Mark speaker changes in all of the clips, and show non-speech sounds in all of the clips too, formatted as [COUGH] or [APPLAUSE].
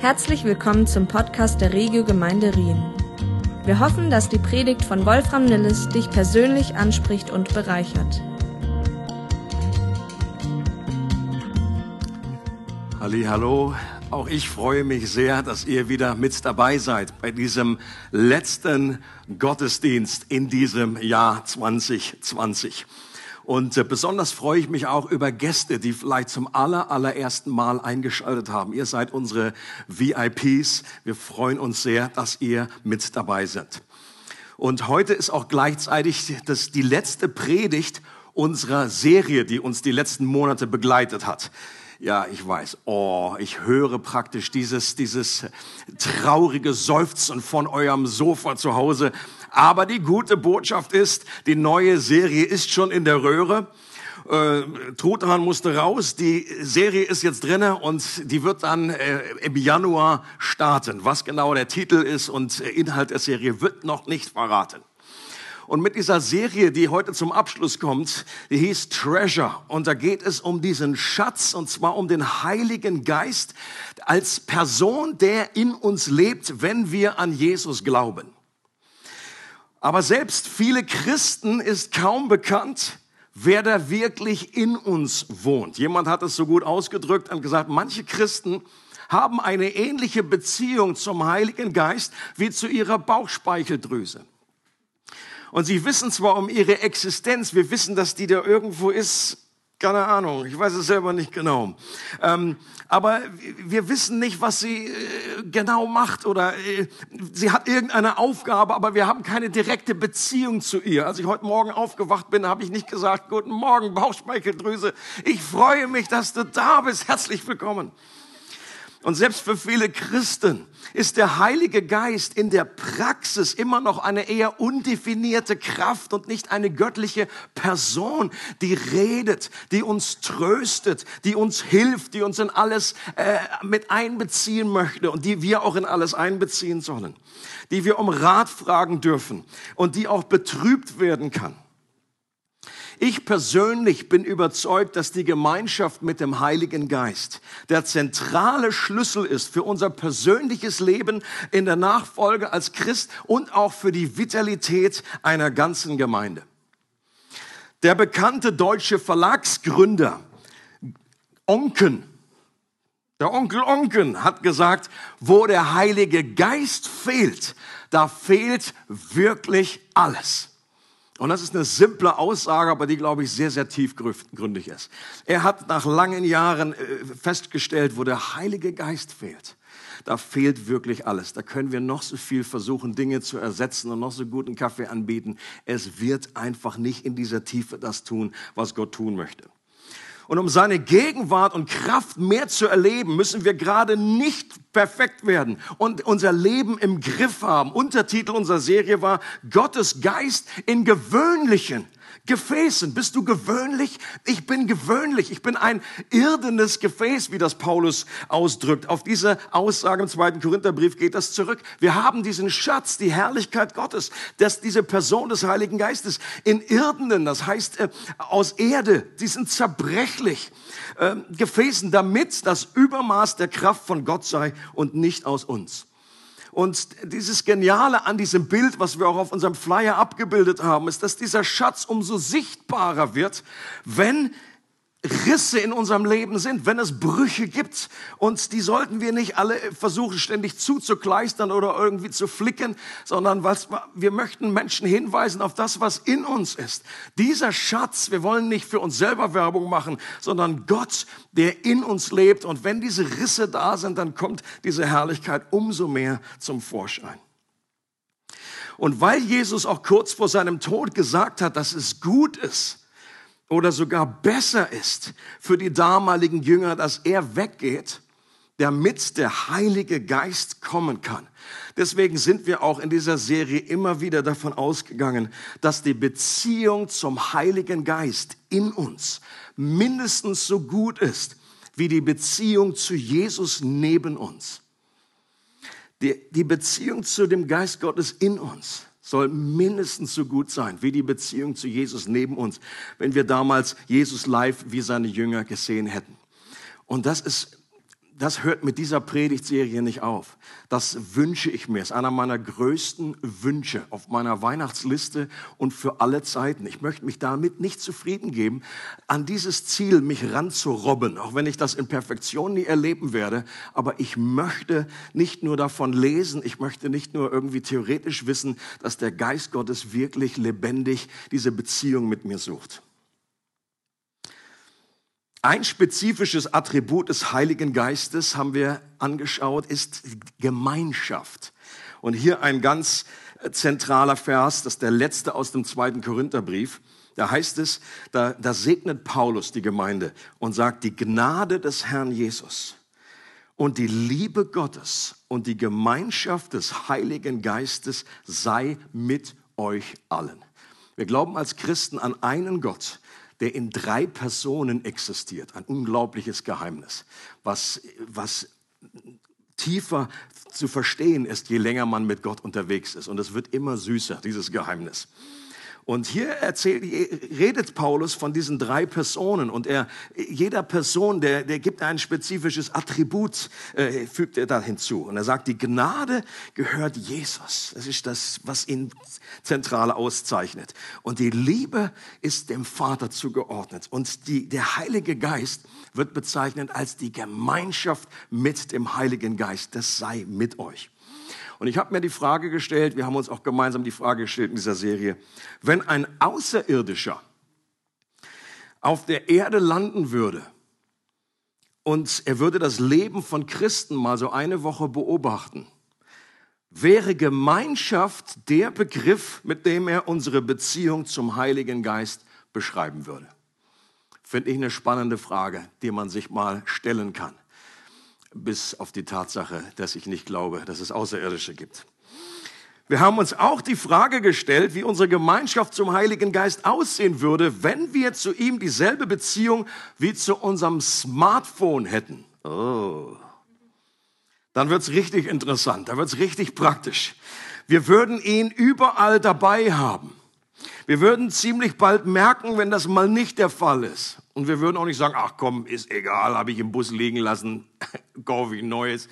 Speaker 1: Herzlich willkommen zum Podcast der Regio Gemeinde Rien. Wir hoffen, dass die Predigt von Wolfram Nilles dich persönlich anspricht und bereichert.
Speaker 2: Hallo, auch ich freue mich sehr, dass ihr wieder mit dabei seid bei diesem letzten Gottesdienst in diesem Jahr 2020. Und äh, besonders freue ich mich auch über Gäste, die vielleicht zum aller, allerersten Mal eingeschaltet haben. Ihr seid unsere VIPs. Wir freuen uns sehr, dass ihr mit dabei seid. Und heute ist auch gleichzeitig das, die letzte Predigt unserer Serie, die uns die letzten Monate begleitet hat. Ja, ich weiß. Oh, ich höre praktisch dieses, dieses traurige Seufzen von eurem Sofa zu Hause. Aber die gute Botschaft ist, die neue Serie ist schon in der Röhre. Äh, Truthahn musste raus, die Serie ist jetzt drinne und die wird dann äh, im Januar starten. Was genau der Titel ist und Inhalt der Serie wird noch nicht verraten. Und mit dieser Serie, die heute zum Abschluss kommt, die hieß Treasure. Und da geht es um diesen Schatz, und zwar um den Heiligen Geist als Person, der in uns lebt, wenn wir an Jesus glauben. Aber selbst viele Christen ist kaum bekannt, wer da wirklich in uns wohnt. Jemand hat es so gut ausgedrückt und gesagt, manche Christen haben eine ähnliche Beziehung zum Heiligen Geist wie zu ihrer Bauchspeicheldrüse. Und sie wissen zwar um ihre Existenz, wir wissen, dass die da irgendwo ist, keine Ahnung, ich weiß es selber nicht genau. Ähm, aber wir wissen nicht, was sie äh, genau macht oder äh, sie hat irgendeine Aufgabe, aber wir haben keine direkte Beziehung zu ihr. Als ich heute Morgen aufgewacht bin, habe ich nicht gesagt, guten Morgen, Bauchspeicheldrüse. Ich freue mich, dass du da bist. Herzlich willkommen. Und selbst für viele Christen ist der Heilige Geist in der Praxis immer noch eine eher undefinierte Kraft und nicht eine göttliche Person, die redet, die uns tröstet, die uns hilft, die uns in alles äh, mit einbeziehen möchte und die wir auch in alles einbeziehen sollen, die wir um Rat fragen dürfen und die auch betrübt werden kann. Ich persönlich bin überzeugt, dass die Gemeinschaft mit dem Heiligen Geist der zentrale Schlüssel ist für unser persönliches Leben in der Nachfolge als Christ und auch für die Vitalität einer ganzen Gemeinde. Der bekannte deutsche Verlagsgründer Onken, der Onkel Onken hat gesagt, wo der Heilige Geist fehlt, da fehlt wirklich alles. Und das ist eine simple Aussage, aber die, glaube ich, sehr, sehr tiefgründig ist. Er hat nach langen Jahren äh, festgestellt, wo der Heilige Geist fehlt. Da fehlt wirklich alles. Da können wir noch so viel versuchen, Dinge zu ersetzen und noch so guten Kaffee anbieten. Es wird einfach nicht in dieser Tiefe das tun, was Gott tun möchte. Und um seine Gegenwart und Kraft mehr zu erleben, müssen wir gerade nicht perfekt werden und unser Leben im Griff haben. Untertitel unserer Serie war Gottes Geist in gewöhnlichen, Gefäßen. Bist du gewöhnlich? Ich bin gewöhnlich. Ich bin ein irdenes Gefäß, wie das Paulus ausdrückt. Auf diese Aussage im zweiten Korintherbrief geht das zurück. Wir haben diesen Schatz, die Herrlichkeit Gottes, dass diese Person des Heiligen Geistes in irdenen, das heißt äh, aus Erde, die sind zerbrechlich, äh, Gefäßen, damit das Übermaß der Kraft von Gott sei und nicht aus uns. Und dieses Geniale an diesem Bild, was wir auch auf unserem Flyer abgebildet haben, ist, dass dieser Schatz umso sichtbarer wird, wenn Risse in unserem Leben sind, wenn es Brüche gibt. Und die sollten wir nicht alle versuchen, ständig zuzukleistern oder irgendwie zu flicken, sondern was, wir möchten Menschen hinweisen auf das, was in uns ist. Dieser Schatz, wir wollen nicht für uns selber Werbung machen, sondern Gott, der in uns lebt. Und wenn diese Risse da sind, dann kommt diese Herrlichkeit umso mehr zum Vorschein. Und weil Jesus auch kurz vor seinem Tod gesagt hat, dass es gut ist, oder sogar besser ist für die damaligen Jünger, dass er weggeht, damit der Heilige Geist kommen kann. Deswegen sind wir auch in dieser Serie immer wieder davon ausgegangen, dass die Beziehung zum Heiligen Geist in uns mindestens so gut ist wie die Beziehung zu Jesus neben uns. Die, die Beziehung zu dem Geist Gottes in uns soll mindestens so gut sein wie die Beziehung zu Jesus neben uns, wenn wir damals Jesus live wie seine Jünger gesehen hätten. Und das ist das hört mit dieser Predigtserie nicht auf. Das wünsche ich mir. Es ist einer meiner größten Wünsche auf meiner Weihnachtsliste und für alle Zeiten. Ich möchte mich damit nicht zufrieden geben, an dieses Ziel mich ranzurobben, auch wenn ich das in Perfektion nie erleben werde. Aber ich möchte nicht nur davon lesen, ich möchte nicht nur irgendwie theoretisch wissen, dass der Geist Gottes wirklich lebendig diese Beziehung mit mir sucht. Ein spezifisches Attribut des Heiligen Geistes haben wir angeschaut, ist Gemeinschaft. Und hier ein ganz zentraler Vers, das ist der letzte aus dem zweiten Korintherbrief. Da heißt es, da, da segnet Paulus die Gemeinde und sagt, die Gnade des Herrn Jesus und die Liebe Gottes und die Gemeinschaft des Heiligen Geistes sei mit euch allen. Wir glauben als Christen an einen Gott, der in drei Personen existiert. Ein unglaubliches Geheimnis, was, was tiefer zu verstehen ist, je länger man mit Gott unterwegs ist. Und es wird immer süßer, dieses Geheimnis. Und hier erzählt, redet Paulus von diesen drei Personen und er, jeder Person, der, der gibt ein spezifisches Attribut, äh, fügt er da hinzu. Und er sagt, die Gnade gehört Jesus. Das ist das, was ihn zentral auszeichnet. Und die Liebe ist dem Vater zugeordnet. Und die, der Heilige Geist wird bezeichnet als die Gemeinschaft mit dem Heiligen Geist. Das sei mit euch. Und ich habe mir die Frage gestellt, wir haben uns auch gemeinsam die Frage gestellt in dieser Serie, wenn ein Außerirdischer auf der Erde landen würde und er würde das Leben von Christen mal so eine Woche beobachten, wäre Gemeinschaft der Begriff, mit dem er unsere Beziehung zum Heiligen Geist beschreiben würde? Finde ich eine spannende Frage, die man sich mal stellen kann bis auf die Tatsache, dass ich nicht glaube, dass es Außerirdische gibt. Wir haben uns auch die Frage gestellt, wie unsere Gemeinschaft zum Heiligen Geist aussehen würde, wenn wir zu ihm dieselbe Beziehung wie zu unserem Smartphone hätten. Oh. Dann wird's richtig interessant, dann wird's richtig praktisch. Wir würden ihn überall dabei haben. Wir würden ziemlich bald merken, wenn das mal nicht der Fall ist. Und wir würden auch nicht sagen, ach komm, ist egal, habe ich im Bus liegen lassen, [LAUGHS] kaufe ich neues.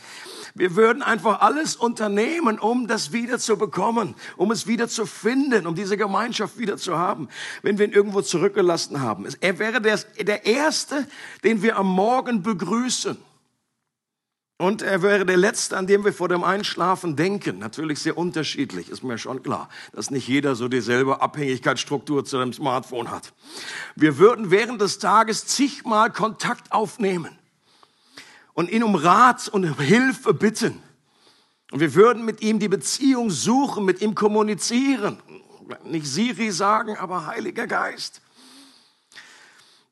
Speaker 2: Wir würden einfach alles unternehmen, um das wieder zu bekommen, um es wieder zu finden, um diese Gemeinschaft wieder zu haben, wenn wir ihn irgendwo zurückgelassen haben. Er wäre der, der Erste, den wir am Morgen begrüßen. Und er wäre der Letzte, an dem wir vor dem Einschlafen denken. Natürlich sehr unterschiedlich, ist mir schon klar, dass nicht jeder so dieselbe Abhängigkeitsstruktur zu einem Smartphone hat. Wir würden während des Tages zigmal Kontakt aufnehmen und ihn um Rat und um Hilfe bitten. Und wir würden mit ihm die Beziehung suchen, mit ihm kommunizieren. Nicht Siri sagen, aber Heiliger Geist.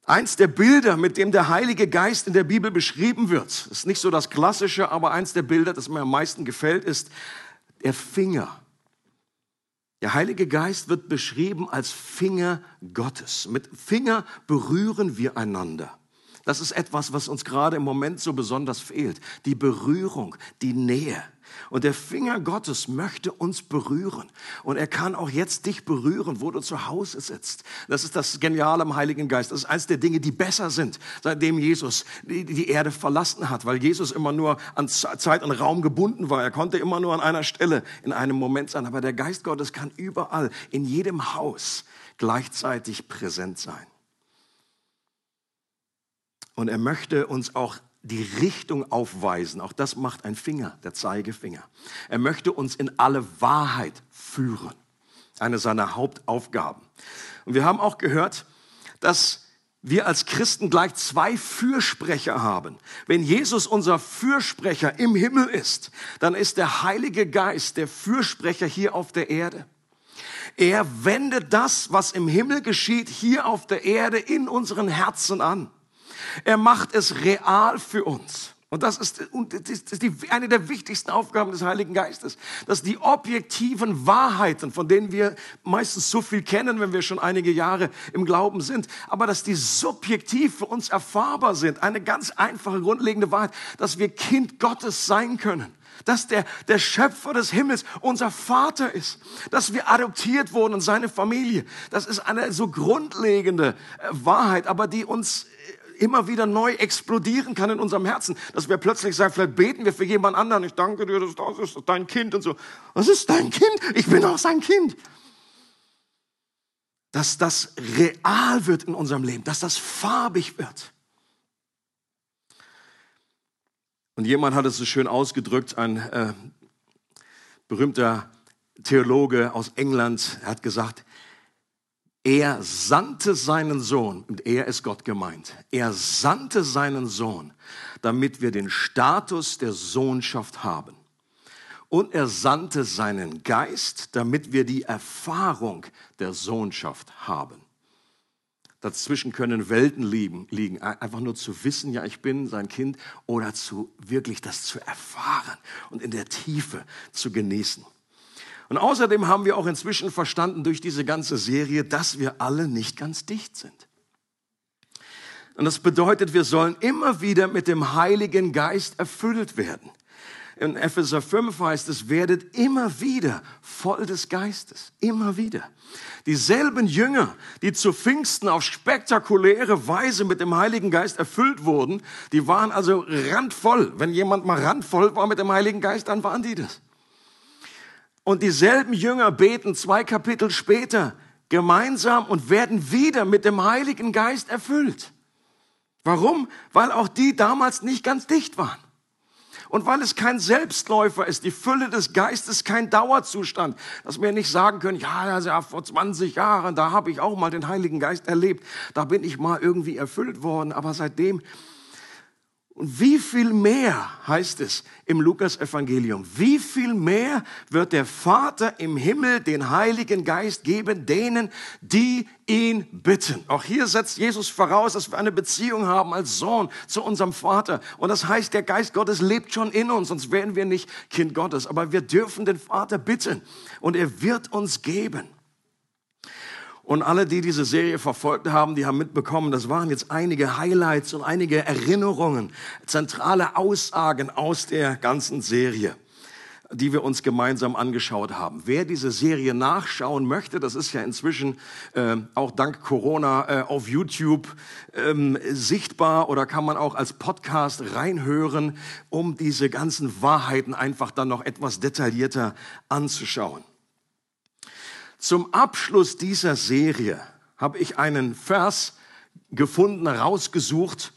Speaker 2: Eins der Bilder, mit dem der Heilige Geist in der Bibel beschrieben wird, ist nicht so das Klassische, aber eins der Bilder, das mir am meisten gefällt, ist der Finger. Der Heilige Geist wird beschrieben als Finger Gottes. Mit Finger berühren wir einander. Das ist etwas, was uns gerade im Moment so besonders fehlt. Die Berührung, die Nähe. Und der Finger Gottes möchte uns berühren. Und er kann auch jetzt dich berühren, wo du zu Hause sitzt. Das ist das Geniale am Heiligen Geist. Das ist eines der Dinge, die besser sind, seitdem Jesus die Erde verlassen hat. Weil Jesus immer nur an Zeit und Raum gebunden war. Er konnte immer nur an einer Stelle in einem Moment sein. Aber der Geist Gottes kann überall, in jedem Haus gleichzeitig präsent sein. Und er möchte uns auch die Richtung aufweisen. Auch das macht ein Finger, der Zeigefinger. Er möchte uns in alle Wahrheit führen. Eine seiner Hauptaufgaben. Und wir haben auch gehört, dass wir als Christen gleich zwei Fürsprecher haben. Wenn Jesus unser Fürsprecher im Himmel ist, dann ist der Heilige Geist der Fürsprecher hier auf der Erde. Er wendet das, was im Himmel geschieht, hier auf der Erde in unseren Herzen an. Er macht es real für uns. Und das ist, das ist die, eine der wichtigsten Aufgaben des Heiligen Geistes, dass die objektiven Wahrheiten, von denen wir meistens so viel kennen, wenn wir schon einige Jahre im Glauben sind, aber dass die subjektiv für uns erfahrbar sind. Eine ganz einfache, grundlegende Wahrheit, dass wir Kind Gottes sein können dass der, der Schöpfer des Himmels unser Vater ist, dass wir adoptiert wurden in seine Familie. Das ist eine so grundlegende äh, Wahrheit, aber die uns immer wieder neu explodieren kann in unserem Herzen, dass wir plötzlich sagen, vielleicht beten wir für jemand anderen, ich danke dir, das, das ist dein Kind und so. Was ist dein Kind? Ich bin auch sein Kind. Dass das real wird in unserem Leben, dass das farbig wird. Und jemand hat es so schön ausgedrückt, ein äh, berühmter Theologe aus England hat gesagt, er sandte seinen Sohn, und er ist Gott gemeint, er sandte seinen Sohn, damit wir den Status der Sohnschaft haben. Und er sandte seinen Geist, damit wir die Erfahrung der Sohnschaft haben. Dazwischen können Welten liegen. Einfach nur zu wissen, ja, ich bin sein Kind oder zu wirklich das zu erfahren und in der Tiefe zu genießen. Und außerdem haben wir auch inzwischen verstanden durch diese ganze Serie, dass wir alle nicht ganz dicht sind. Und das bedeutet, wir sollen immer wieder mit dem Heiligen Geist erfüllt werden. In Epheser 5 heißt es, werdet immer wieder voll des Geistes. Immer wieder. Dieselben Jünger, die zu Pfingsten auf spektakuläre Weise mit dem Heiligen Geist erfüllt wurden, die waren also randvoll. Wenn jemand mal randvoll war mit dem Heiligen Geist, dann waren die das. Und dieselben Jünger beten zwei Kapitel später gemeinsam und werden wieder mit dem Heiligen Geist erfüllt. Warum? Weil auch die damals nicht ganz dicht waren. Und weil es kein Selbstläufer ist, die Fülle des Geistes kein Dauerzustand, dass wir nicht sagen können, ja, also vor 20 Jahren, da habe ich auch mal den Heiligen Geist erlebt, da bin ich mal irgendwie erfüllt worden, aber seitdem und wie viel mehr heißt es im Lukas-Evangelium? Wie viel mehr wird der Vater im Himmel den Heiligen Geist geben denen, die ihn bitten? Auch hier setzt Jesus voraus, dass wir eine Beziehung haben als Sohn zu unserem Vater. Und das heißt, der Geist Gottes lebt schon in uns, sonst wären wir nicht Kind Gottes. Aber wir dürfen den Vater bitten und er wird uns geben. Und alle, die diese Serie verfolgt haben, die haben mitbekommen, das waren jetzt einige Highlights und einige Erinnerungen, zentrale Aussagen aus der ganzen Serie die wir uns gemeinsam angeschaut haben. Wer diese Serie nachschauen möchte, das ist ja inzwischen äh, auch dank Corona äh, auf YouTube ähm, sichtbar oder kann man auch als Podcast reinhören, um diese ganzen Wahrheiten einfach dann noch etwas detaillierter anzuschauen. Zum Abschluss dieser Serie habe ich einen Vers gefunden, rausgesucht,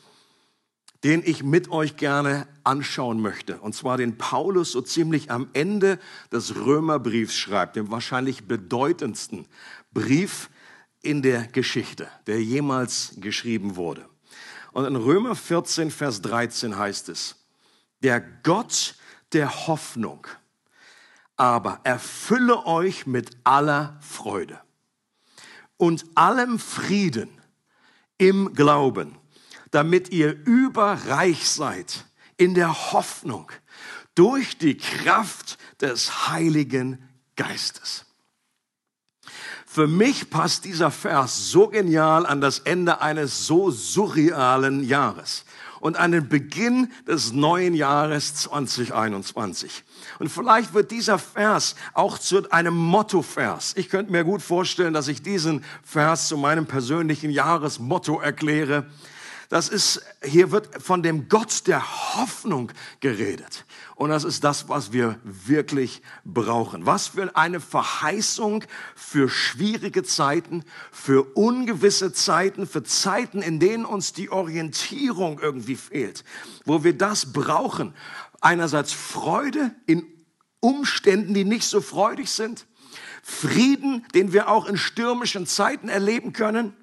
Speaker 2: den ich mit euch gerne anschauen möchte. Und zwar den Paulus so ziemlich am Ende des Römerbriefs schreibt, dem wahrscheinlich bedeutendsten Brief in der Geschichte, der jemals geschrieben wurde. Und in Römer 14, Vers 13 heißt es, der Gott der Hoffnung aber erfülle euch mit aller Freude und allem Frieden im Glauben, damit ihr überreich seid in der Hoffnung durch die Kraft des Heiligen Geistes. Für mich passt dieser Vers so genial an das Ende eines so surrealen Jahres und an den Beginn des neuen Jahres 2021. Und vielleicht wird dieser Vers auch zu einem Motto-Vers. Ich könnte mir gut vorstellen, dass ich diesen Vers zu meinem persönlichen Jahresmotto erkläre. Das ist, hier wird von dem Gott der Hoffnung geredet. Und das ist das, was wir wirklich brauchen. Was für eine Verheißung für schwierige Zeiten, für ungewisse Zeiten, für Zeiten, in denen uns die Orientierung irgendwie fehlt, wo wir das brauchen. Einerseits Freude in Umständen, die nicht so freudig sind. Frieden, den wir auch in stürmischen Zeiten erleben können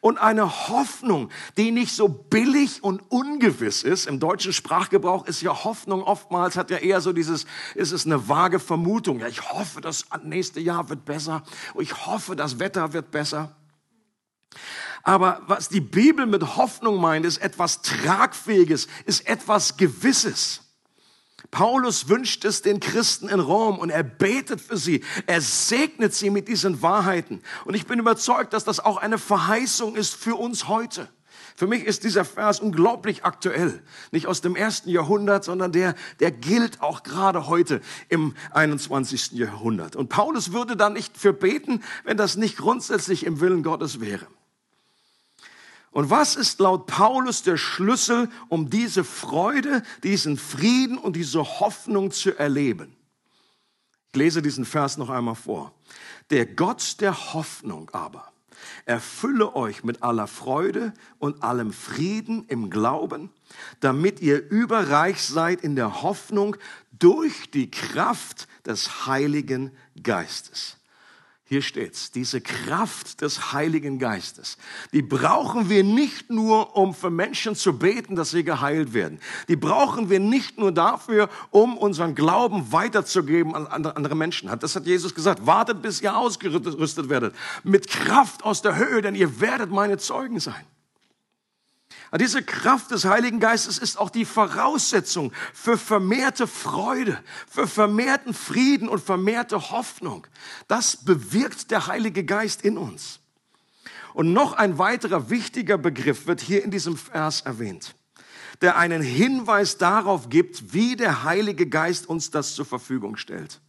Speaker 2: und eine Hoffnung, die nicht so billig und ungewiss ist. Im deutschen Sprachgebrauch ist ja Hoffnung oftmals hat ja eher so dieses, ist es eine vage Vermutung. Ja, ich hoffe, das nächste Jahr wird besser. Ich hoffe, das Wetter wird besser. Aber was die Bibel mit Hoffnung meint, ist etwas Tragfähiges, ist etwas Gewisses. Paulus wünscht es den Christen in Rom und er betet für sie. Er segnet sie mit diesen Wahrheiten. Und ich bin überzeugt, dass das auch eine Verheißung ist für uns heute. Für mich ist dieser Vers unglaublich aktuell. Nicht aus dem ersten Jahrhundert, sondern der, der gilt auch gerade heute im 21. Jahrhundert. Und Paulus würde da nicht für beten, wenn das nicht grundsätzlich im Willen Gottes wäre. Und was ist laut Paulus der Schlüssel, um diese Freude, diesen Frieden und diese Hoffnung zu erleben? Ich lese diesen Vers noch einmal vor. Der Gott der Hoffnung aber erfülle euch mit aller Freude und allem Frieden im Glauben, damit ihr überreich seid in der Hoffnung durch die Kraft des Heiligen Geistes. Hier steht's, diese Kraft des Heiligen Geistes, die brauchen wir nicht nur, um für Menschen zu beten, dass sie geheilt werden. Die brauchen wir nicht nur dafür, um unseren Glauben weiterzugeben an andere Menschen. Das hat Jesus gesagt. Wartet, bis ihr ausgerüstet werdet. Mit Kraft aus der Höhe, denn ihr werdet meine Zeugen sein. Diese Kraft des Heiligen Geistes ist auch die Voraussetzung für vermehrte Freude, für vermehrten Frieden und vermehrte Hoffnung. Das bewirkt der Heilige Geist in uns. Und noch ein weiterer wichtiger Begriff wird hier in diesem Vers erwähnt, der einen Hinweis darauf gibt, wie der Heilige Geist uns das zur Verfügung stellt.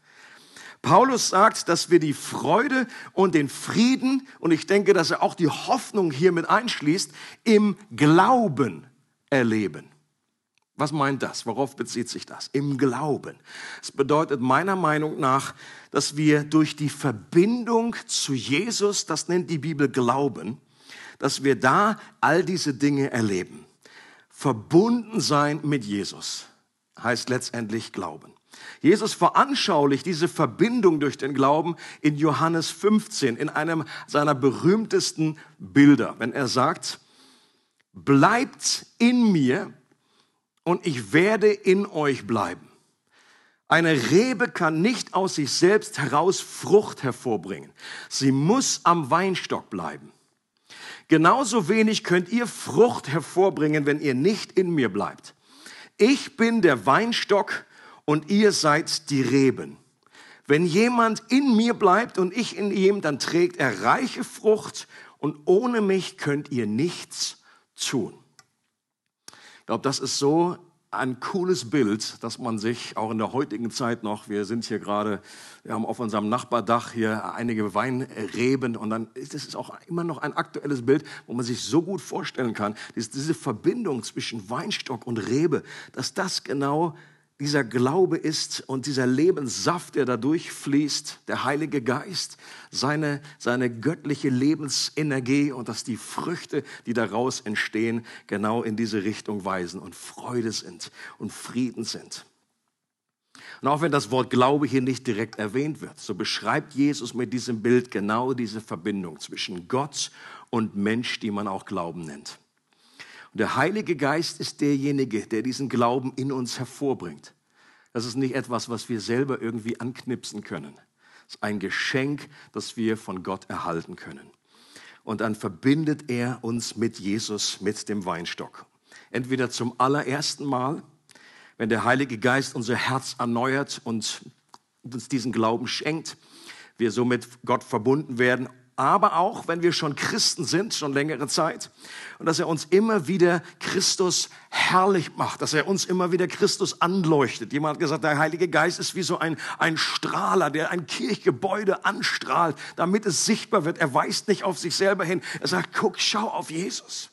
Speaker 2: Paulus sagt, dass wir die Freude und den Frieden, und ich denke, dass er auch die Hoffnung hier mit einschließt, im Glauben erleben. Was meint das? Worauf bezieht sich das? Im Glauben. Es bedeutet meiner Meinung nach, dass wir durch die Verbindung zu Jesus, das nennt die Bibel Glauben, dass wir da all diese Dinge erleben. Verbunden sein mit Jesus heißt letztendlich Glauben. Jesus veranschaulicht diese Verbindung durch den Glauben in Johannes 15, in einem seiner berühmtesten Bilder, wenn er sagt, bleibt in mir und ich werde in euch bleiben. Eine Rebe kann nicht aus sich selbst heraus Frucht hervorbringen. Sie muss am Weinstock bleiben. Genauso wenig könnt ihr Frucht hervorbringen, wenn ihr nicht in mir bleibt. Ich bin der Weinstock und ihr seid die Reben. Wenn jemand in mir bleibt und ich in ihm, dann trägt er reiche Frucht und ohne mich könnt ihr nichts tun. Ich glaube, das ist so ein cooles Bild, dass man sich auch in der heutigen Zeit noch, wir sind hier gerade, wir haben auf unserem Nachbardach hier einige Weinreben und dann ist es auch immer noch ein aktuelles Bild, wo man sich so gut vorstellen kann, dass diese Verbindung zwischen Weinstock und Rebe, dass das genau dieser Glaube ist und dieser Lebenssaft, der da durchfließt, der Heilige Geist, seine, seine göttliche Lebensenergie und dass die Früchte, die daraus entstehen, genau in diese Richtung weisen und Freude sind und Frieden sind. Und auch wenn das Wort Glaube hier nicht direkt erwähnt wird, so beschreibt Jesus mit diesem Bild genau diese Verbindung zwischen Gott und Mensch, die man auch Glauben nennt. Der Heilige Geist ist derjenige, der diesen Glauben in uns hervorbringt. Das ist nicht etwas, was wir selber irgendwie anknipsen können. Es ist ein Geschenk, das wir von Gott erhalten können. Und dann verbindet er uns mit Jesus, mit dem Weinstock. Entweder zum allerersten Mal, wenn der Heilige Geist unser Herz erneuert und uns diesen Glauben schenkt, wir somit Gott verbunden werden aber auch, wenn wir schon Christen sind, schon längere Zeit, und dass er uns immer wieder Christus herrlich macht, dass er uns immer wieder Christus anleuchtet. Jemand hat gesagt, der Heilige Geist ist wie so ein, ein Strahler, der ein Kirchgebäude anstrahlt, damit es sichtbar wird. Er weist nicht auf sich selber hin. Er sagt, guck, schau auf Jesus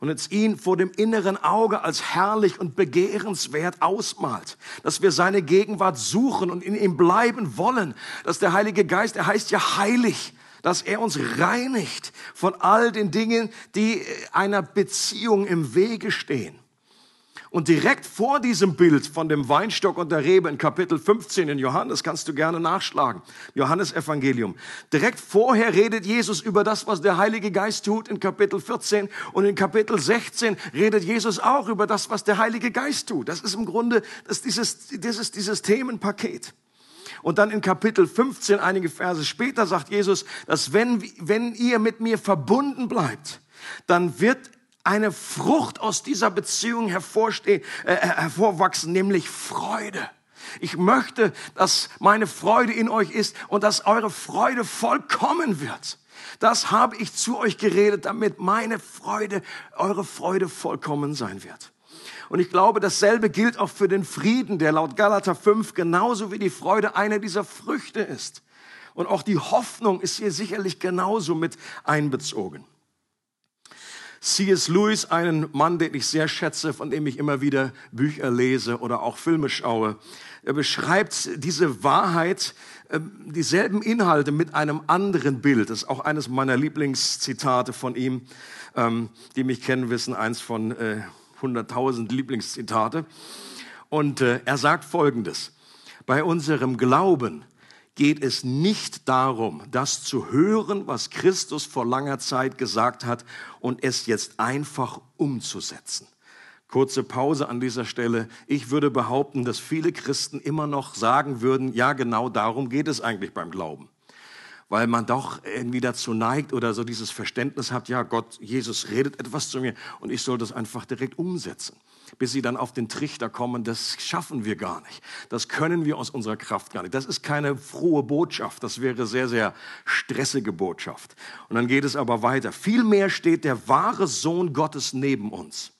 Speaker 2: und jetzt ihn vor dem inneren Auge als herrlich und begehrenswert ausmalt, dass wir seine Gegenwart suchen und in ihm bleiben wollen, dass der Heilige Geist, er heißt ja heilig, dass er uns reinigt von all den Dingen, die einer Beziehung im Wege stehen. Und direkt vor diesem Bild von dem Weinstock und der Rebe in Kapitel 15 in Johannes, kannst du gerne nachschlagen, Johannes Evangelium. Direkt vorher redet Jesus über das, was der Heilige Geist tut in Kapitel 14 und in Kapitel 16 redet Jesus auch über das, was der Heilige Geist tut. Das ist im Grunde das dieses, dieses, dieses Themenpaket. Und dann in Kapitel 15, einige Verse später, sagt Jesus, dass wenn, wenn ihr mit mir verbunden bleibt, dann wird eine Frucht aus dieser Beziehung hervorstehen, äh, äh, hervorwachsen, nämlich Freude. Ich möchte, dass meine Freude in euch ist und dass eure Freude vollkommen wird. Das habe ich zu euch geredet, damit meine Freude, eure Freude vollkommen sein wird. Und ich glaube, dasselbe gilt auch für den Frieden, der laut Galater 5 genauso wie die Freude eine dieser Früchte ist. Und auch die Hoffnung ist hier sicherlich genauso mit einbezogen. C.S. Lewis, einen Mann, den ich sehr schätze, von dem ich immer wieder Bücher lese oder auch Filme schaue, er beschreibt diese Wahrheit, ähm, dieselben Inhalte mit einem anderen Bild. Das ist auch eines meiner Lieblingszitate von ihm. Ähm, die mich kennen, wissen eins von 100.000 äh, Lieblingszitate. Und äh, er sagt Folgendes. Bei unserem Glauben geht es nicht darum, das zu hören, was Christus vor langer Zeit gesagt hat und es jetzt einfach umzusetzen. Kurze Pause an dieser Stelle. Ich würde behaupten, dass viele Christen immer noch sagen würden, ja, genau darum geht es eigentlich beim Glauben. Weil man doch irgendwie dazu neigt oder so dieses Verständnis hat, ja, Gott, Jesus redet etwas zu mir und ich soll das einfach direkt umsetzen bis sie dann auf den Trichter kommen, das schaffen wir gar nicht. Das können wir aus unserer Kraft gar nicht. Das ist keine frohe Botschaft. Das wäre sehr, sehr stressige Botschaft. Und dann geht es aber weiter. Vielmehr steht der wahre Sohn Gottes neben uns.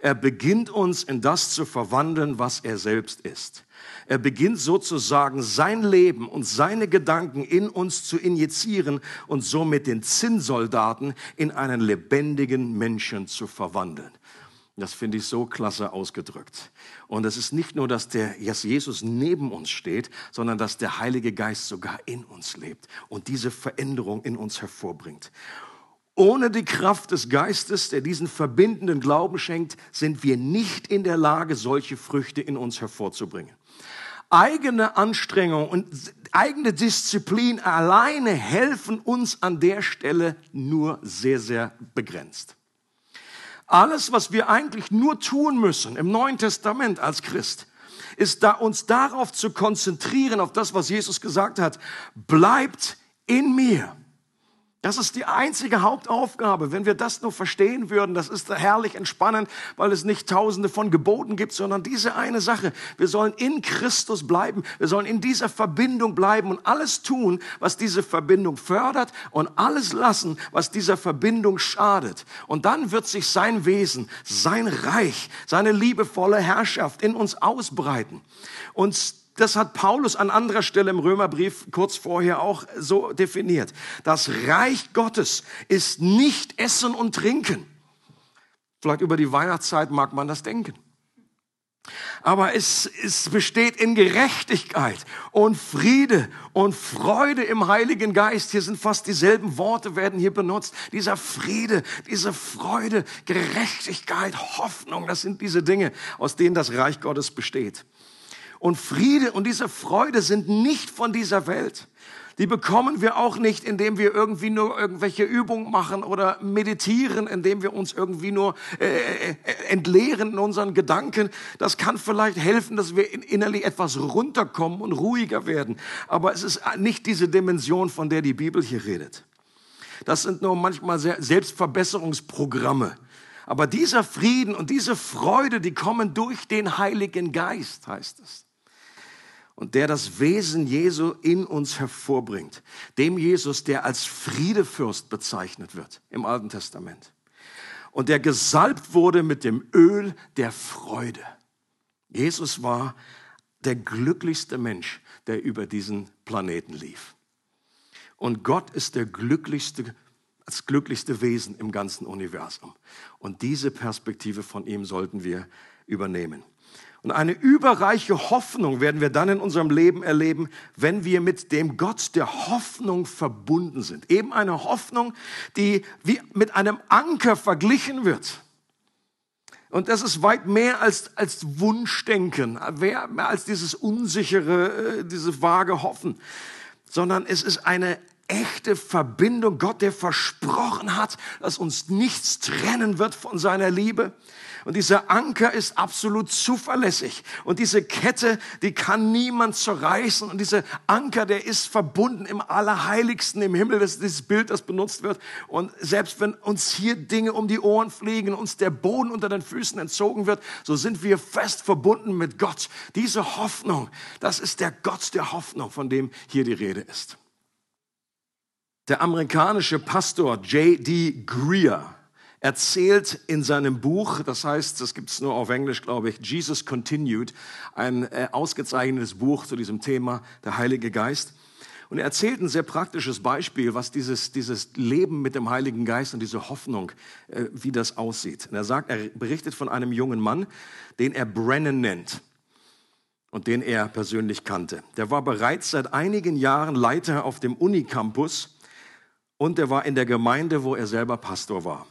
Speaker 2: Er beginnt uns in das zu verwandeln, was er selbst ist. Er beginnt sozusagen sein Leben und seine Gedanken in uns zu injizieren und somit den Zinnsoldaten in einen lebendigen Menschen zu verwandeln. Das finde ich so klasse ausgedrückt. Und es ist nicht nur, dass der dass Jesus neben uns steht, sondern dass der Heilige Geist sogar in uns lebt und diese Veränderung in uns hervorbringt. Ohne die Kraft des Geistes, der diesen verbindenden Glauben schenkt, sind wir nicht in der Lage, solche Früchte in uns hervorzubringen. Eigene Anstrengung und eigene Disziplin alleine helfen uns an der Stelle nur sehr, sehr begrenzt. Alles, was wir eigentlich nur tun müssen im Neuen Testament als Christ, ist da uns darauf zu konzentrieren, auf das, was Jesus gesagt hat. Bleibt in mir. Das ist die einzige Hauptaufgabe. Wenn wir das nur verstehen würden, das ist herrlich entspannend, weil es nicht tausende von Geboten gibt, sondern diese eine Sache. Wir sollen in Christus bleiben. Wir sollen in dieser Verbindung bleiben und alles tun, was diese Verbindung fördert und alles lassen, was dieser Verbindung schadet. Und dann wird sich sein Wesen, sein Reich, seine liebevolle Herrschaft in uns ausbreiten. Und das hat Paulus an anderer Stelle im Römerbrief kurz vorher auch so definiert. Das Reich Gottes ist nicht Essen und Trinken. Vielleicht über die Weihnachtszeit mag man das denken. Aber es, es besteht in Gerechtigkeit und Friede und Freude im Heiligen Geist. Hier sind fast dieselben Worte werden hier benutzt. Dieser Friede, diese Freude, Gerechtigkeit, Hoffnung, das sind diese Dinge, aus denen das Reich Gottes besteht und Friede und diese Freude sind nicht von dieser Welt. Die bekommen wir auch nicht, indem wir irgendwie nur irgendwelche Übungen machen oder meditieren, indem wir uns irgendwie nur äh, äh, entleeren in unseren Gedanken. Das kann vielleicht helfen, dass wir innerlich etwas runterkommen und ruhiger werden. Aber es ist nicht diese Dimension, von der die Bibel hier redet. Das sind nur manchmal Selbstverbesserungsprogramme. Aber dieser Frieden und diese Freude, die kommen durch den Heiligen Geist, heißt es und der das Wesen Jesu in uns hervorbringt. Dem Jesus, der als Friedefürst bezeichnet wird im Alten Testament. Und der gesalbt wurde mit dem Öl der Freude. Jesus war der glücklichste Mensch, der über diesen Planeten lief. Und Gott ist der glücklichste, das glücklichste Wesen im ganzen Universum. Und diese Perspektive von ihm sollten wir übernehmen. Und eine überreiche Hoffnung werden wir dann in unserem Leben erleben, wenn wir mit dem Gott der Hoffnung verbunden sind. Eben eine Hoffnung, die wie mit einem Anker verglichen wird. Und das ist weit mehr als, als Wunschdenken, mehr als dieses unsichere, äh, diese vage Hoffen, sondern es ist eine echte Verbindung. Gott, der versprochen hat, dass uns nichts trennen wird von seiner Liebe. Und dieser Anker ist absolut zuverlässig. Und diese Kette, die kann niemand zerreißen. Und dieser Anker, der ist verbunden im Allerheiligsten im Himmel. Das ist dieses Bild, das benutzt wird. Und selbst wenn uns hier Dinge um die Ohren fliegen, uns der Boden unter den Füßen entzogen wird, so sind wir fest verbunden mit Gott. Diese Hoffnung, das ist der Gott der Hoffnung, von dem hier die Rede ist. Der amerikanische Pastor J.D. Greer, erzählt in seinem Buch, das heißt, das gibt es nur auf Englisch, glaube ich, Jesus Continued, ein äh, ausgezeichnetes Buch zu diesem Thema, der Heilige Geist. Und er erzählt ein sehr praktisches Beispiel, was dieses, dieses Leben mit dem Heiligen Geist und diese Hoffnung, äh, wie das aussieht. Und er sagt, er berichtet von einem jungen Mann, den er Brennan nennt und den er persönlich kannte. Der war bereits seit einigen Jahren Leiter auf dem Unicampus und er war in der Gemeinde, wo er selber Pastor war.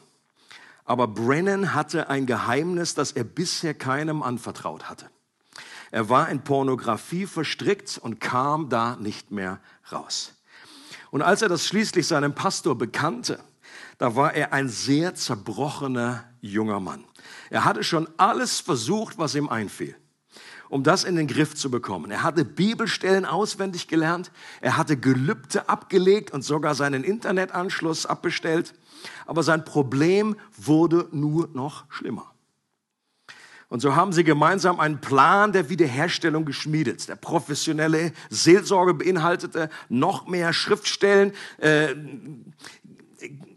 Speaker 2: Aber Brennan hatte ein Geheimnis, das er bisher keinem anvertraut hatte. Er war in Pornografie verstrickt und kam da nicht mehr raus. Und als er das schließlich seinem Pastor bekannte, da war er ein sehr zerbrochener junger Mann. Er hatte schon alles versucht, was ihm einfiel, um das in den Griff zu bekommen. Er hatte Bibelstellen auswendig gelernt, er hatte Gelübde abgelegt und sogar seinen Internetanschluss abbestellt, aber sein Problem wurde nur noch schlimmer. Und so haben sie gemeinsam einen Plan der Wiederherstellung geschmiedet. Der professionelle Seelsorge beinhaltete noch mehr Schriftstellen, äh,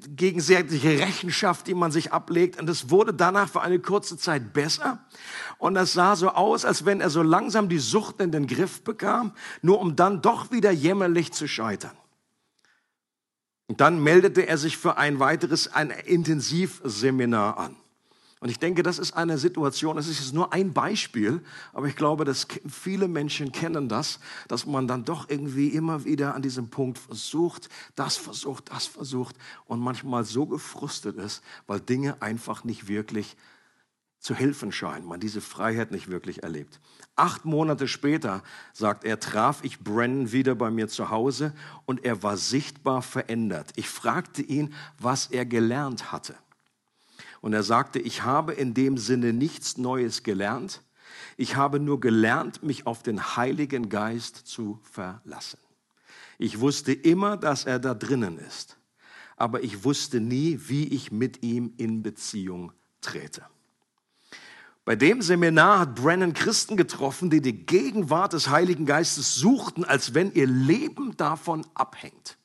Speaker 2: gegenseitige Rechenschaft, die man sich ablegt. Und es wurde danach für eine kurze Zeit besser. Und es sah so aus, als wenn er so langsam die Sucht in den Griff bekam, nur um dann doch wieder jämmerlich zu scheitern. Und dann meldete er sich für ein weiteres, ein Intensivseminar an. Und ich denke, das ist eine Situation, das ist jetzt nur ein Beispiel, aber ich glaube, dass viele Menschen kennen das, dass man dann doch irgendwie immer wieder an diesem Punkt versucht, das versucht, das versucht und manchmal so gefrustet ist, weil Dinge einfach nicht wirklich zu helfen scheinen, man diese Freiheit nicht wirklich erlebt. Acht Monate später, sagt er, traf ich Brennan wieder bei mir zu Hause und er war sichtbar verändert. Ich fragte ihn, was er gelernt hatte. Und er sagte, ich habe in dem Sinne nichts Neues gelernt. Ich habe nur gelernt, mich auf den Heiligen Geist zu verlassen. Ich wusste immer, dass er da drinnen ist, aber ich wusste nie, wie ich mit ihm in Beziehung trete. Bei dem Seminar hat Brennan Christen getroffen, die die Gegenwart des Heiligen Geistes suchten, als wenn ihr Leben davon abhängt.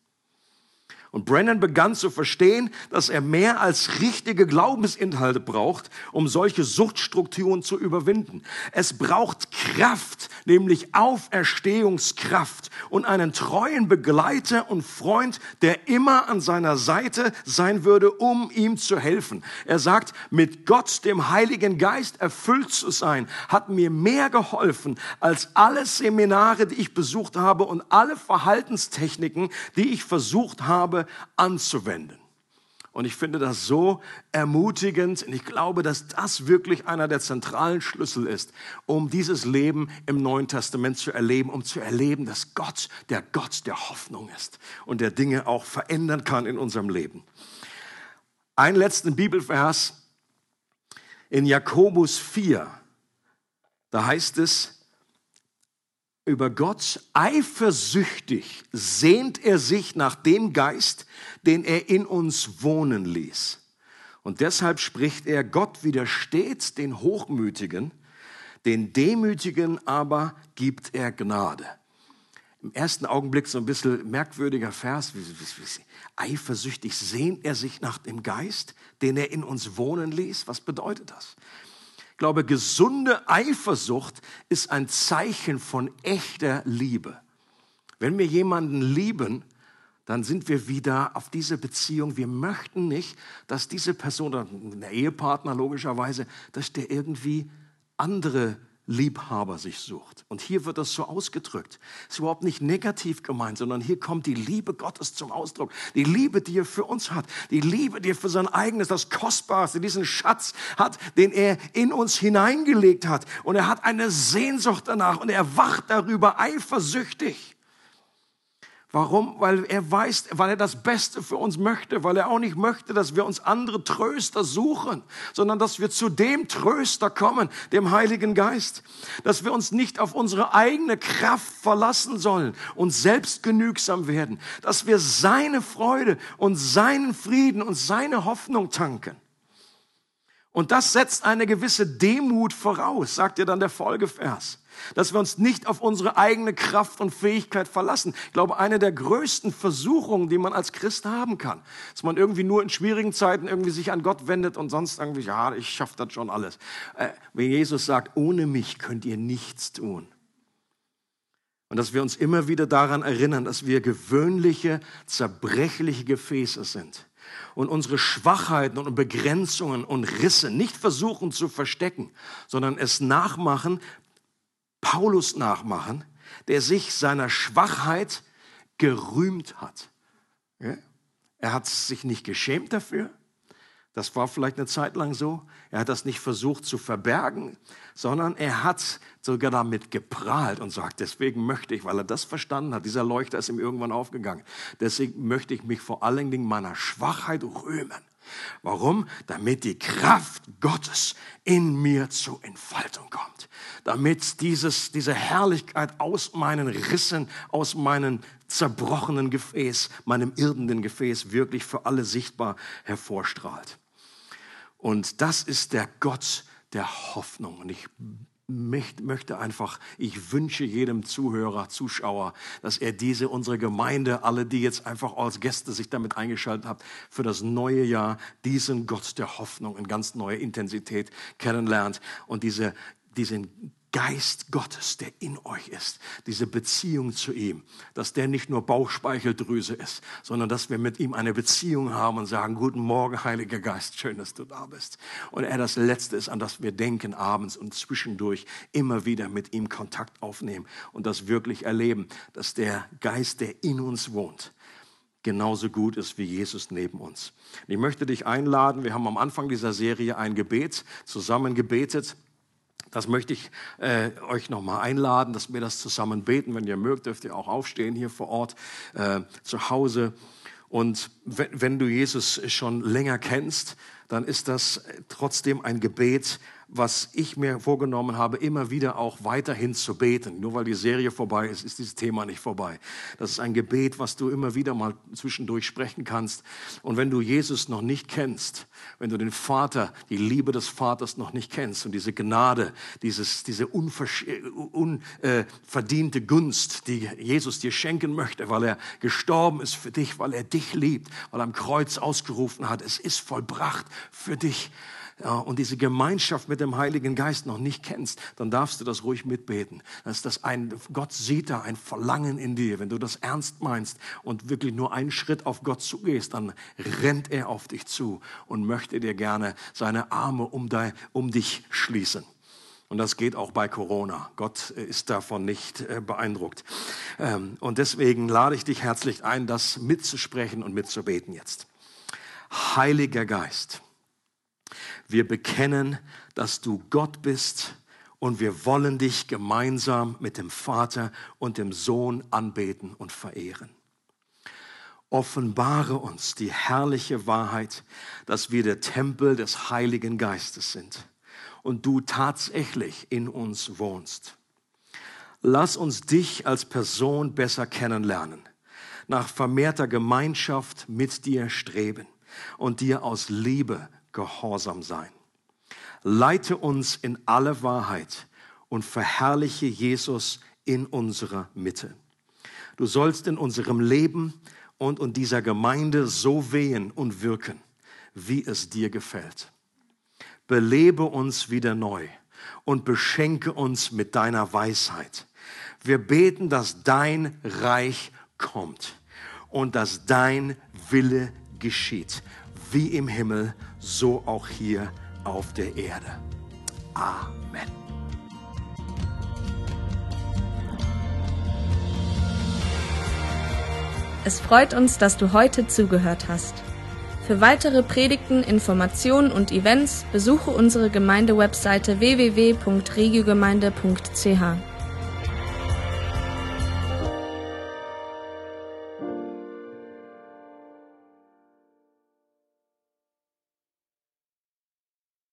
Speaker 2: Und Brennan begann zu verstehen, dass er mehr als richtige Glaubensinhalte braucht, um solche Suchtstrukturen zu überwinden. Es braucht Kraft, nämlich Auferstehungskraft und einen treuen Begleiter und Freund, der immer an seiner Seite sein würde, um ihm zu helfen. Er sagt, mit Gott, dem Heiligen Geist, erfüllt zu sein, hat mir mehr geholfen als alle Seminare, die ich besucht habe und alle Verhaltenstechniken, die ich versucht habe, habe anzuwenden. Und ich finde das so ermutigend und ich glaube, dass das wirklich einer der zentralen Schlüssel ist, um dieses Leben im Neuen Testament zu erleben, um zu erleben, dass Gott der Gott der Hoffnung ist und der Dinge auch verändern kann in unserem Leben. Ein letzten Bibelvers in Jakobus 4, da heißt es, über Gott, eifersüchtig sehnt er sich nach dem Geist, den er in uns wohnen ließ. Und deshalb spricht er, Gott widersteht den Hochmütigen, den Demütigen aber gibt er Gnade. Im ersten Augenblick so ein bisschen merkwürdiger Vers, eifersüchtig sehnt er sich nach dem Geist, den er in uns wohnen ließ. Was bedeutet das? Glaube, gesunde Eifersucht ist ein Zeichen von echter Liebe. Wenn wir jemanden lieben, dann sind wir wieder auf diese Beziehung. Wir möchten nicht, dass diese Person, der Ehepartner logischerweise, dass der irgendwie andere Liebhaber sich sucht. Und hier wird das so ausgedrückt. Ist überhaupt nicht negativ gemeint, sondern hier kommt die Liebe Gottes zum Ausdruck. Die Liebe, die er für uns hat. Die Liebe, die er für sein eigenes, das Kostbarste, diesen Schatz hat, den er in uns hineingelegt hat. Und er hat eine Sehnsucht danach und er wacht darüber eifersüchtig. Warum? Weil er weiß, weil er das Beste für uns möchte, weil er auch nicht möchte, dass wir uns andere Tröster suchen, sondern dass wir zu dem Tröster kommen, dem Heiligen Geist. Dass wir uns nicht auf unsere eigene Kraft verlassen sollen und selbst genügsam werden. Dass wir seine Freude und seinen Frieden und seine Hoffnung tanken. Und das setzt eine gewisse Demut voraus, sagt ihr dann der Folgevers dass wir uns nicht auf unsere eigene Kraft und Fähigkeit verlassen. Ich glaube, eine der größten Versuchungen, die man als Christ haben kann, dass man irgendwie nur in schwierigen Zeiten irgendwie sich an Gott wendet und sonst irgendwie, ja, ich schaffe das schon alles. Äh, wenn Jesus sagt, ohne mich könnt ihr nichts tun. Und dass wir uns immer wieder daran erinnern, dass wir gewöhnliche, zerbrechliche Gefäße sind und unsere Schwachheiten und Begrenzungen und Risse nicht versuchen zu verstecken, sondern es nachmachen, Paulus nachmachen, der sich seiner Schwachheit gerühmt hat. Er hat sich nicht geschämt dafür. Das war vielleicht eine Zeit lang so. Er hat das nicht versucht zu verbergen, sondern er hat sogar damit geprahlt und sagt, deswegen möchte ich, weil er das verstanden hat, dieser Leuchter ist ihm irgendwann aufgegangen, deswegen möchte ich mich vor allen Dingen meiner Schwachheit rühmen. Warum? Damit die Kraft Gottes in mir zur Entfaltung kommt. Damit dieses, diese Herrlichkeit aus meinen Rissen, aus meinen zerbrochenen Gefäß, meinem irdenden Gefäß wirklich für alle sichtbar hervorstrahlt. Und das ist der Gott der Hoffnung. Und ich möchte einfach, ich wünsche jedem Zuhörer, Zuschauer, dass er diese, unsere Gemeinde, alle, die jetzt einfach als Gäste sich damit eingeschaltet haben, für das neue Jahr diesen Gott der Hoffnung in ganz neuer Intensität kennenlernt und diese, diesen Geist Gottes, der in euch ist, diese Beziehung zu ihm, dass der nicht nur Bauchspeicheldrüse ist, sondern dass wir mit ihm eine Beziehung haben und sagen, guten Morgen, Heiliger Geist, schön, dass du da bist. Und er das Letzte ist, an das wir denken abends und zwischendurch immer wieder mit ihm Kontakt aufnehmen und das wirklich erleben, dass der Geist, der in uns wohnt, genauso gut ist wie Jesus neben uns. Ich möchte dich einladen, wir haben am Anfang dieser Serie ein Gebet zusammen gebetet das möchte ich äh, euch nochmal einladen, dass wir das zusammen beten. Wenn ihr mögt, dürft ihr auch aufstehen hier vor Ort äh, zu Hause. Und wenn, wenn du Jesus schon länger kennst, dann ist das trotzdem ein Gebet, was ich mir vorgenommen habe, immer wieder auch weiterhin zu beten. Nur weil die Serie vorbei ist, ist dieses Thema nicht vorbei. Das ist ein Gebet, was du immer wieder mal zwischendurch sprechen kannst. Und wenn du Jesus noch nicht kennst, wenn du den Vater, die Liebe des Vaters noch nicht kennst und diese Gnade, dieses, diese unverdiente Gunst, die Jesus dir schenken möchte, weil er gestorben ist für dich, weil er dich liebt, weil er am Kreuz ausgerufen hat, es ist vollbracht für dich und diese Gemeinschaft mit dem Heiligen Geist noch nicht kennst, dann darfst du das ruhig mitbeten. Das ist das ein, Gott sieht da ein Verlangen in dir. Wenn du das ernst meinst und wirklich nur einen Schritt auf Gott zugehst, dann rennt er auf dich zu und möchte dir gerne seine Arme um, dein, um dich schließen. Und das geht auch bei Corona. Gott ist davon nicht äh, beeindruckt. Ähm, und deswegen lade ich dich herzlich ein, das mitzusprechen und mitzubeten jetzt. Heiliger Geist wir bekennen, dass du Gott bist und wir wollen dich gemeinsam mit dem Vater und dem Sohn anbeten und verehren. Offenbare uns die herrliche Wahrheit, dass wir der Tempel des Heiligen Geistes sind und du tatsächlich in uns wohnst. Lass uns dich als Person besser kennenlernen, nach vermehrter Gemeinschaft mit dir streben und dir aus Liebe gehorsam sein. Leite uns in alle Wahrheit und verherrliche Jesus in unserer Mitte. Du sollst in unserem Leben und in dieser Gemeinde so wehen und wirken, wie es dir gefällt. Belebe uns wieder neu und beschenke uns mit deiner Weisheit. Wir beten, dass dein Reich kommt und dass dein Wille geschieht, wie im Himmel, so auch hier auf der Erde. Amen.
Speaker 1: Es freut uns, dass du heute zugehört hast. Für weitere Predigten, Informationen und Events besuche unsere Gemeindewebseite www.regiogemeinde.ch.